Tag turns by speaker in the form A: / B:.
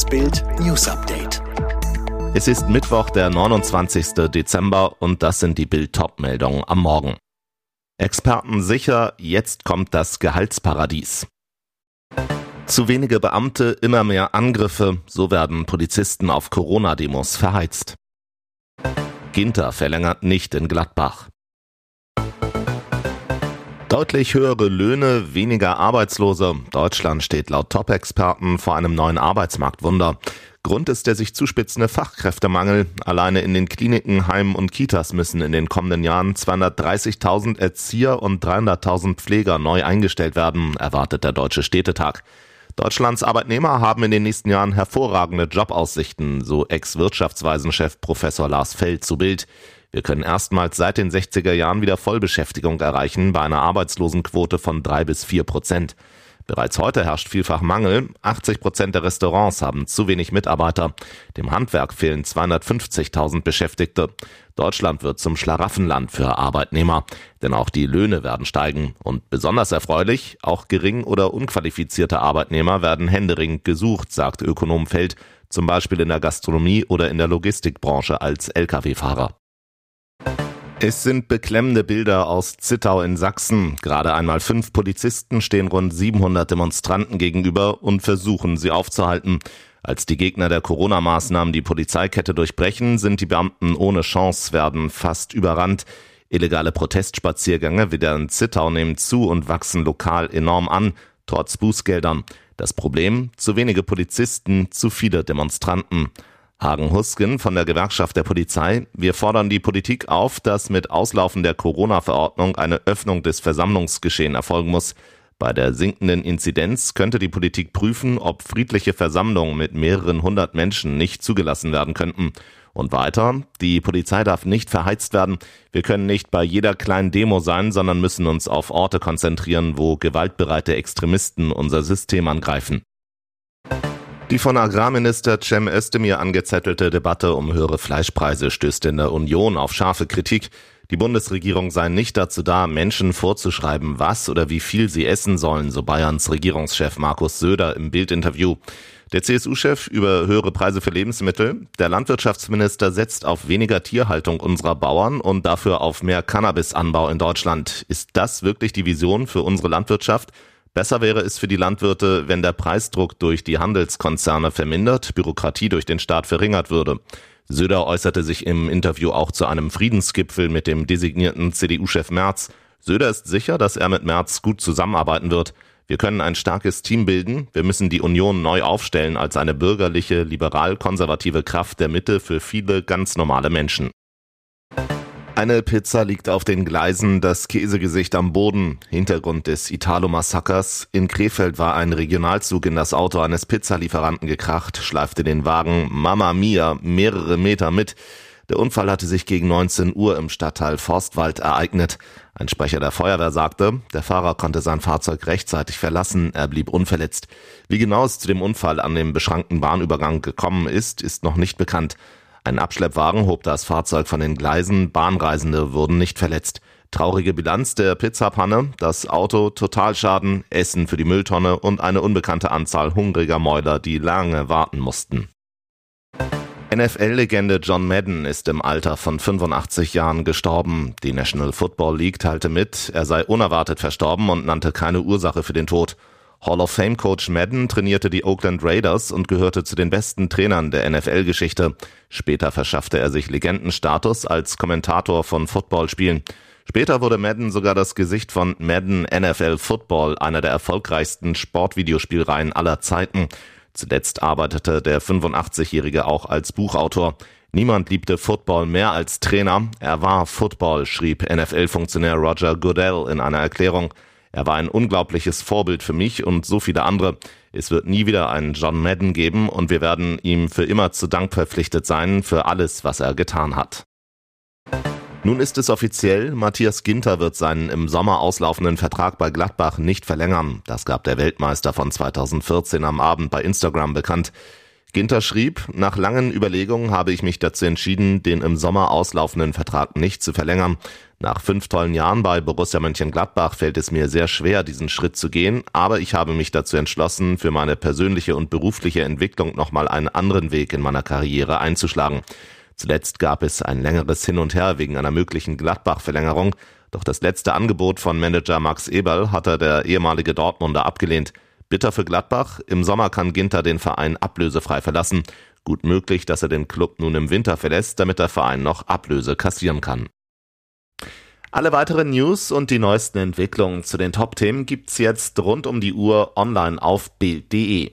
A: Das Bild News Update.
B: Es ist Mittwoch, der 29. Dezember und das sind die Bild meldungen am Morgen. Experten sicher, jetzt kommt das Gehaltsparadies. Zu wenige Beamte, immer mehr Angriffe, so werden Polizisten auf Corona-Demos verheizt. Ginter verlängert nicht in Gladbach. Deutlich höhere Löhne, weniger Arbeitslose. Deutschland steht laut Top-Experten vor einem neuen Arbeitsmarktwunder. Grund ist der sich zuspitzende Fachkräftemangel. Alleine in den Kliniken, Heimen und Kitas müssen in den kommenden Jahren 230.000 Erzieher und 300.000 Pfleger neu eingestellt werden, erwartet der Deutsche Städtetag. Deutschlands Arbeitnehmer haben in den nächsten Jahren hervorragende Jobaussichten, so Ex-Wirtschaftsweisenchef Professor Lars Feld zu Bild. Wir können erstmals seit den 60er Jahren wieder Vollbeschäftigung erreichen bei einer Arbeitslosenquote von drei bis vier Prozent. Bereits heute herrscht vielfach Mangel. 80 Prozent der Restaurants haben zu wenig Mitarbeiter. Dem Handwerk fehlen 250.000 Beschäftigte. Deutschland wird zum Schlaraffenland für Arbeitnehmer. Denn auch die Löhne werden steigen. Und besonders erfreulich, auch gering oder unqualifizierte Arbeitnehmer werden händeringend gesucht, sagt Ökonom Feld, zum Beispiel in der Gastronomie oder in der Logistikbranche als Lkw-Fahrer. Es sind beklemmende Bilder aus Zittau in Sachsen. Gerade einmal fünf Polizisten stehen rund 700 Demonstranten gegenüber und versuchen, sie aufzuhalten. Als die Gegner der Corona-Maßnahmen die Polizeikette durchbrechen, sind die Beamten ohne Chance, werden fast überrannt. Illegale Protestspaziergänge wieder in Zittau nehmen zu und wachsen lokal enorm an, trotz Bußgeldern. Das Problem? Zu wenige Polizisten, zu viele Demonstranten. Hagen Husken von der Gewerkschaft der Polizei. Wir fordern die Politik auf, dass mit Auslaufen der Corona-Verordnung eine Öffnung des Versammlungsgeschehen erfolgen muss. Bei der sinkenden Inzidenz könnte die Politik prüfen, ob friedliche Versammlungen mit mehreren hundert Menschen nicht zugelassen werden könnten. Und weiter, die Polizei darf nicht verheizt werden. Wir können nicht bei jeder kleinen Demo sein, sondern müssen uns auf Orte konzentrieren, wo gewaltbereite Extremisten unser System angreifen. Die von Agrarminister Cem Özdemir angezettelte Debatte um höhere Fleischpreise stößt in der Union auf scharfe Kritik. Die Bundesregierung sei nicht dazu da, Menschen vorzuschreiben, was oder wie viel sie essen sollen, so Bayerns Regierungschef Markus Söder im Bildinterview. Der CSU-Chef über höhere Preise für Lebensmittel. Der Landwirtschaftsminister setzt auf weniger Tierhaltung unserer Bauern und dafür auf mehr Cannabisanbau in Deutschland. Ist das wirklich die Vision für unsere Landwirtschaft? Besser wäre es für die Landwirte, wenn der Preisdruck durch die Handelskonzerne vermindert, Bürokratie durch den Staat verringert würde. Söder äußerte sich im Interview auch zu einem Friedensgipfel mit dem designierten CDU-Chef Merz. Söder ist sicher, dass er mit Merz gut zusammenarbeiten wird. Wir können ein starkes Team bilden. Wir müssen die Union neu aufstellen als eine bürgerliche, liberal-konservative Kraft der Mitte für viele ganz normale Menschen. Eine Pizza liegt auf den Gleisen, das Käsegesicht am Boden. Hintergrund des Italo-Massakers. In Krefeld war ein Regionalzug in das Auto eines Pizzalieferanten gekracht, schleifte den Wagen Mama Mia mehrere Meter mit. Der Unfall hatte sich gegen 19 Uhr im Stadtteil Forstwald ereignet. Ein Sprecher der Feuerwehr sagte, der Fahrer konnte sein Fahrzeug rechtzeitig verlassen, er blieb unverletzt. Wie genau es zu dem Unfall an dem beschrankten Bahnübergang gekommen ist, ist noch nicht bekannt. Ein Abschleppwagen hob das Fahrzeug von den Gleisen, Bahnreisende wurden nicht verletzt. Traurige Bilanz der Pizzapanne, das Auto, Totalschaden, Essen für die Mülltonne und eine unbekannte Anzahl hungriger Mäuler, die lange warten mussten. NFL-Legende John Madden ist im Alter von 85 Jahren gestorben. Die National Football League teilte mit, er sei unerwartet verstorben und nannte keine Ursache für den Tod. Hall of Fame Coach Madden trainierte die Oakland Raiders und gehörte zu den besten Trainern der NFL-Geschichte. Später verschaffte er sich Legendenstatus als Kommentator von Footballspielen. Später wurde Madden sogar das Gesicht von Madden NFL Football, einer der erfolgreichsten Sportvideospielreihen aller Zeiten. Zuletzt arbeitete der 85-Jährige auch als Buchautor. Niemand liebte Football mehr als Trainer. Er war Football, schrieb NFL-Funktionär Roger Goodell in einer Erklärung. Er war ein unglaubliches Vorbild für mich und so viele andere. Es wird nie wieder einen John Madden geben und wir werden ihm für immer zu Dank verpflichtet sein für alles, was er getan hat. Nun ist es offiziell, Matthias Ginter wird seinen im Sommer auslaufenden Vertrag bei Gladbach nicht verlängern. Das gab der Weltmeister von 2014 am Abend bei Instagram bekannt. Ginter schrieb, nach langen Überlegungen habe ich mich dazu entschieden, den im Sommer auslaufenden Vertrag nicht zu verlängern. Nach fünf tollen Jahren bei Borussia Mönchengladbach fällt es mir sehr schwer, diesen Schritt zu gehen, aber ich habe mich dazu entschlossen, für meine persönliche und berufliche Entwicklung nochmal einen anderen Weg in meiner Karriere einzuschlagen. Zuletzt gab es ein längeres Hin und Her wegen einer möglichen Gladbach-Verlängerung, doch das letzte Angebot von Manager Max Eberl hatte der ehemalige Dortmunder abgelehnt. Bitter für Gladbach, im Sommer kann Ginter den Verein ablösefrei verlassen. Gut möglich, dass er den Club nun im Winter verlässt, damit der Verein noch Ablöse kassieren kann. Alle weiteren News und die neuesten Entwicklungen zu den Top-Themen gibt's jetzt rund um die Uhr online auf Bild.de.